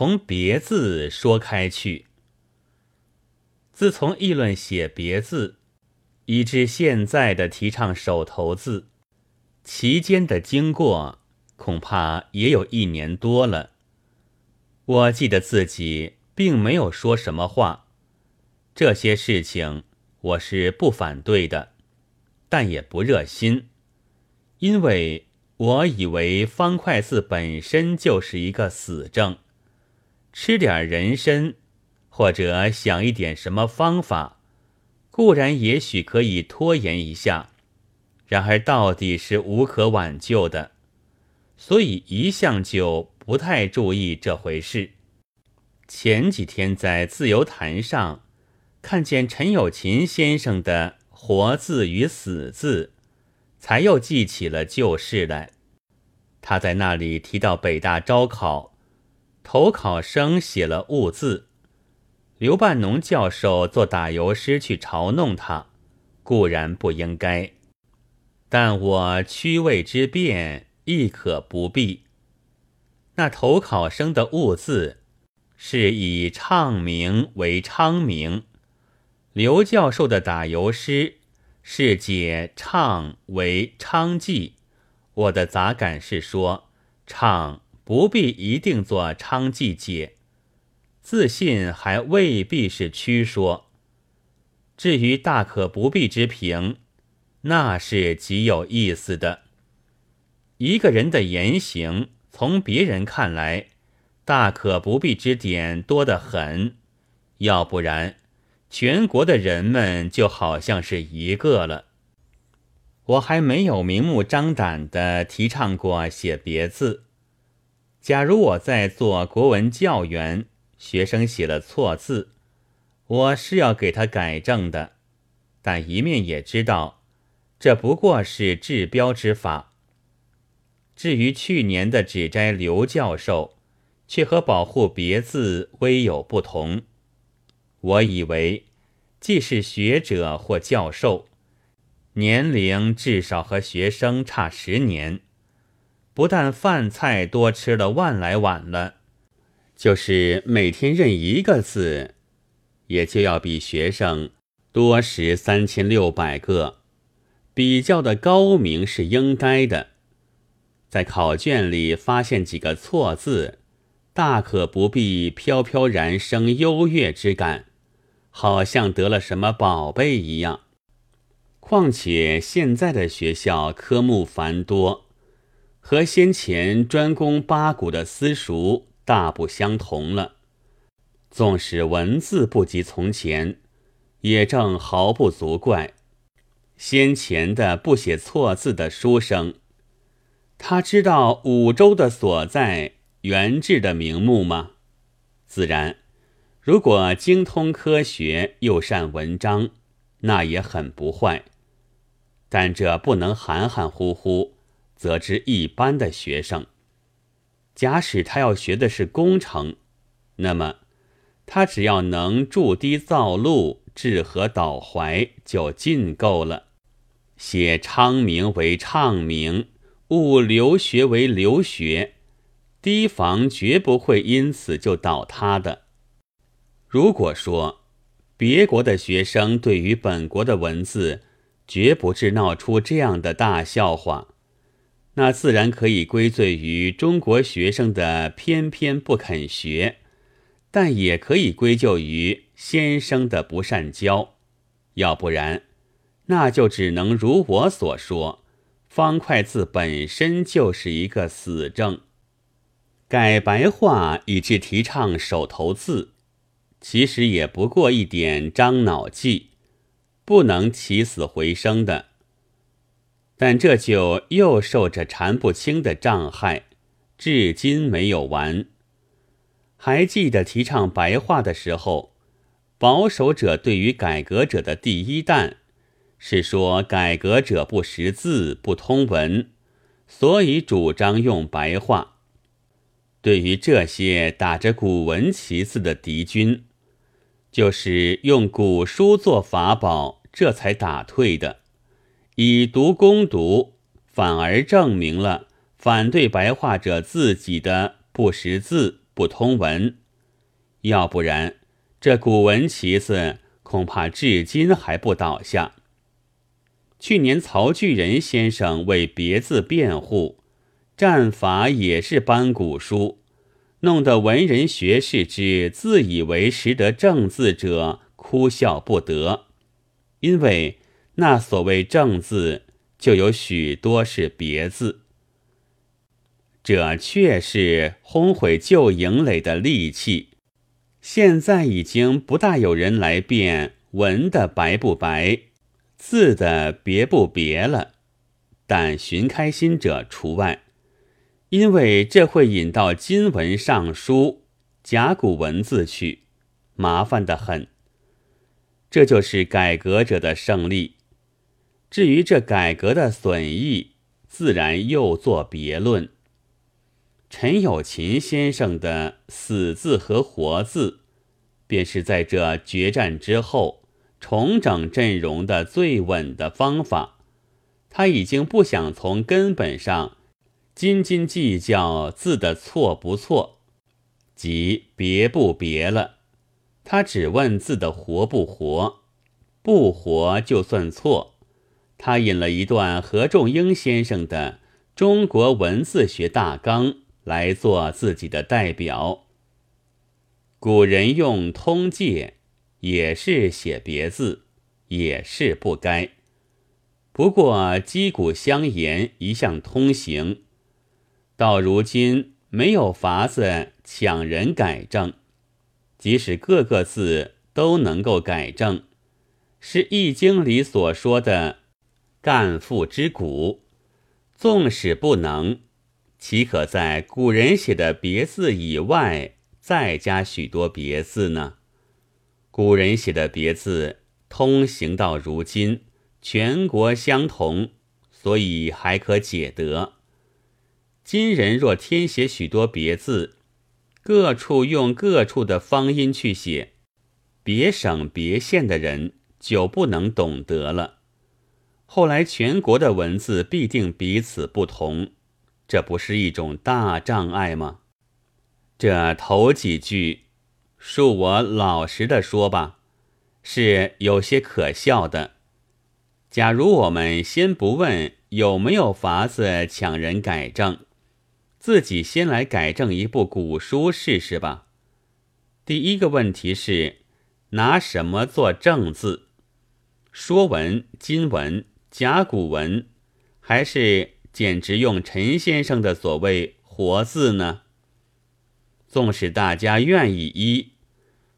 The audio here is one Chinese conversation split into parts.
从别字说开去。自从议论写别字，以至现在的提倡手头字，其间的经过恐怕也有一年多了。我记得自己并没有说什么话，这些事情我是不反对的，但也不热心，因为我以为方块字本身就是一个死症，吃点人参，或者想一点什么方法，固然也许可以拖延一下，然而到底是无可挽救的，所以一向就。不太注意这回事。前几天在自由坛上看见陈友琴先生的“活字与死字”，才又记起了旧事来。他在那里提到北大招考，投考生写了误字，刘半农教授做打油诗去嘲弄他，固然不应该，但我区位之变亦可不必。那投考生的误字，是以唱名为昌明；刘教授的打油诗是解唱为昌记。我的杂感是说，唱不必一定做昌记解，自信还未必是曲说。至于大可不必之评，那是极有意思的。一个人的言行。从别人看来，大可不必之点多得很，要不然，全国的人们就好像是一个了。我还没有明目张胆地提倡过写别字。假如我在做国文教员，学生写了错字，我是要给他改正的，但一面也知道，这不过是治标之法。至于去年的指摘刘教授，却和保护别字微有不同。我以为，既是学者或教授，年龄至少和学生差十年，不但饭菜多吃了万来碗了，就是每天认一个字，也就要比学生多识三千六百个，比较的高明是应该的。在考卷里发现几个错字，大可不必飘飘然生优越之感，好像得了什么宝贝一样。况且现在的学校科目繁多，和先前专攻八股的私塾大不相同了。纵使文字不及从前，也正毫不足怪。先前的不写错字的书生。他知道五洲的所在，元志的名目吗？自然，如果精通科学又善文章，那也很不坏。但这不能含含糊糊，则知一般的学生。假使他要学的是工程，那么他只要能筑堤造路、治河导淮，就尽够了。写昌明为畅明。物留学为留学，堤防绝不会因此就倒塌的。如果说别国的学生对于本国的文字绝不致闹出这样的大笑话，那自然可以归罪于中国学生的偏偏不肯学，但也可以归咎于先生的不善教。要不然，那就只能如我所说。方块字本身就是一个死症，改白话以致提倡手头字，其实也不过一点张脑计，不能起死回生的。但这就又受着缠不清的障害，至今没有完。还记得提倡白话的时候，保守者对于改革者的第一弹。是说改革者不识字不通文，所以主张用白话。对于这些打着古文旗子的敌军，就是用古书做法宝，这才打退的。以毒攻毒，反而证明了反对白话者自己的不识字不通文。要不然，这古文旗子恐怕至今还不倒下。去年曹巨仁先生为别字辩护，战法也是班古书，弄得文人学士之自以为识得正字者哭笑不得，因为那所谓正字就有许多是别字，这却是轰毁旧营垒的利器。现在已经不大有人来辨文的白不白。字的别不别了，但寻开心者除外，因为这会引到金文上书、甲骨文字去，麻烦的很。这就是改革者的胜利。至于这改革的损益，自然又作别论。陈友琴先生的死字和活字，便是在这决战之后。重整阵容的最稳的方法，他已经不想从根本上斤斤计较字的错不错，即别不别了。他只问字的活不活，不活就算错。他引了一段何仲英先生的《中国文字学大纲》来做自己的代表。古人用通介。也是写别字，也是不该。不过击鼓相言一向通行，到如今没有法子抢人改正，即使个个字都能够改正，是《易经》里所说的“干父之古”。纵使不能，岂可在古人写的别字以外再加许多别字呢？古人写的别字通行到如今，全国相同，所以还可解得。今人若添写许多别字，各处用各处的方音去写，别省别县的人就不能懂得了。后来全国的文字必定彼此不同，这不是一种大障碍吗？这头几句。恕我老实的说吧，是有些可笑的。假如我们先不问有没有法子抢人改正，自己先来改正一部古书试试吧。第一个问题是拿什么做正字？说文、金文、甲骨文，还是简直用陈先生的所谓活字呢？纵使大家愿意依，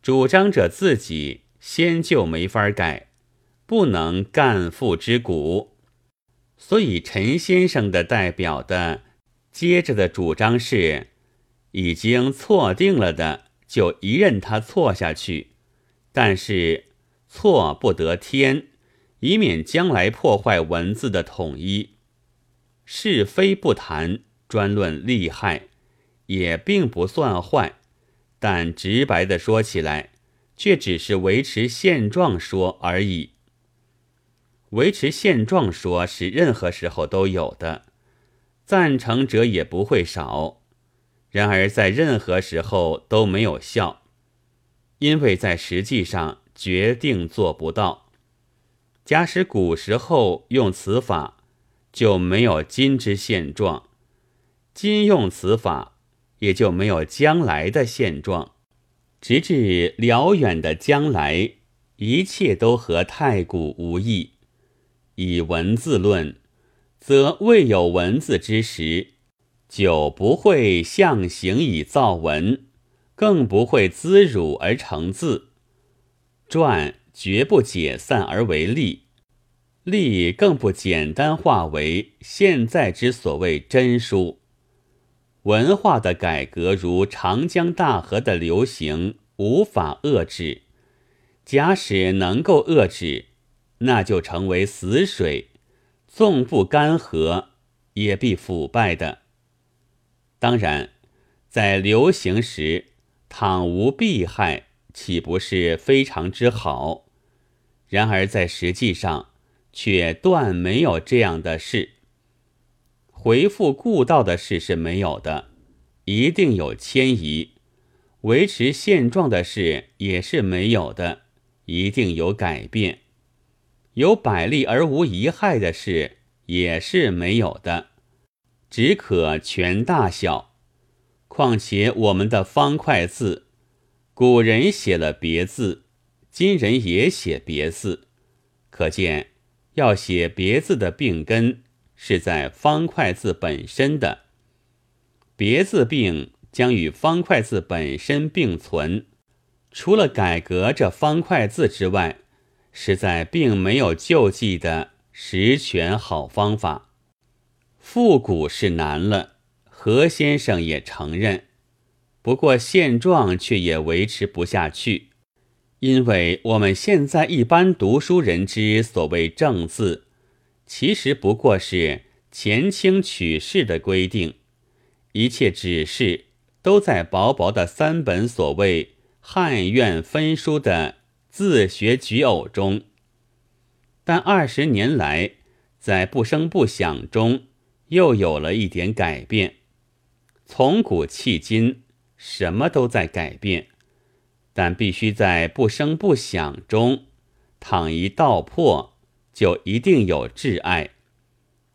主张者自己先就没法改，不能干父之古，所以陈先生的代表的接着的主张是，已经错定了的就一任他错下去，但是错不得天，以免将来破坏文字的统一。是非不谈，专论利害。也并不算坏，但直白的说起来，却只是维持现状说而已。维持现状说是任何时候都有的，赞成者也不会少。然而在任何时候都没有效，因为在实际上决定做不到。假使古时候用此法，就没有今之现状；今用此法。也就没有将来的现状，直至辽远的将来，一切都和太古无异。以文字论，则未有文字之时，久不会象形以造文，更不会滋辱而成字。传绝不解散而为利，利更不简单化为现在之所谓真书。文化的改革如长江大河的流行，无法遏制；假使能够遏制，那就成为死水，纵不干涸，也必腐败的。当然，在流行时，倘无避害，岂不是非常之好？然而在实际上，却断没有这样的事。回复故道的事是没有的，一定有迁移，维持现状的事也是没有的，一定有改变；有百利而无一害的事也是没有的，只可全大小。况且我们的方块字，古人写了别字，今人也写别字，可见要写别字的病根是在方块字本身的，别字病。将与方块字本身并存，除了改革这方块字之外，实在并没有救济的十全好方法。复古是难了，何先生也承认。不过现状却也维持不下去，因为我们现在一般读书人之所谓正字，其实不过是前清取士的规定，一切指示。都在薄薄的三本所谓汉苑分书的自学举偶中，但二十年来，在不声不响中又有了一点改变。从古迄今，什么都在改变，但必须在不声不响中，倘一道破，就一定有挚爱。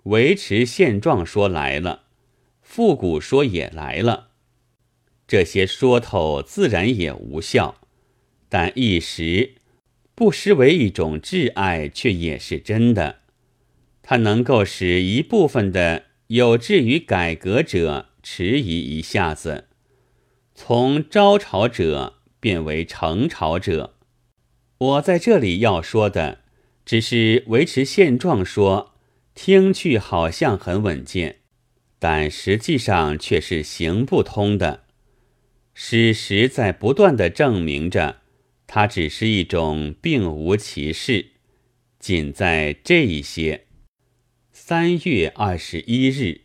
维持现状说来了，复古说也来了。这些说头自然也无效，但一时不失为一种挚爱，却也是真的。它能够使一部分的有志于改革者迟疑一下子，从招潮者变为成潮者。我在这里要说的，只是维持现状，说听去好像很稳健，但实际上却是行不通的。史实在不断的证明着，它只是一种并无其事。仅在这一些。三月二十一日。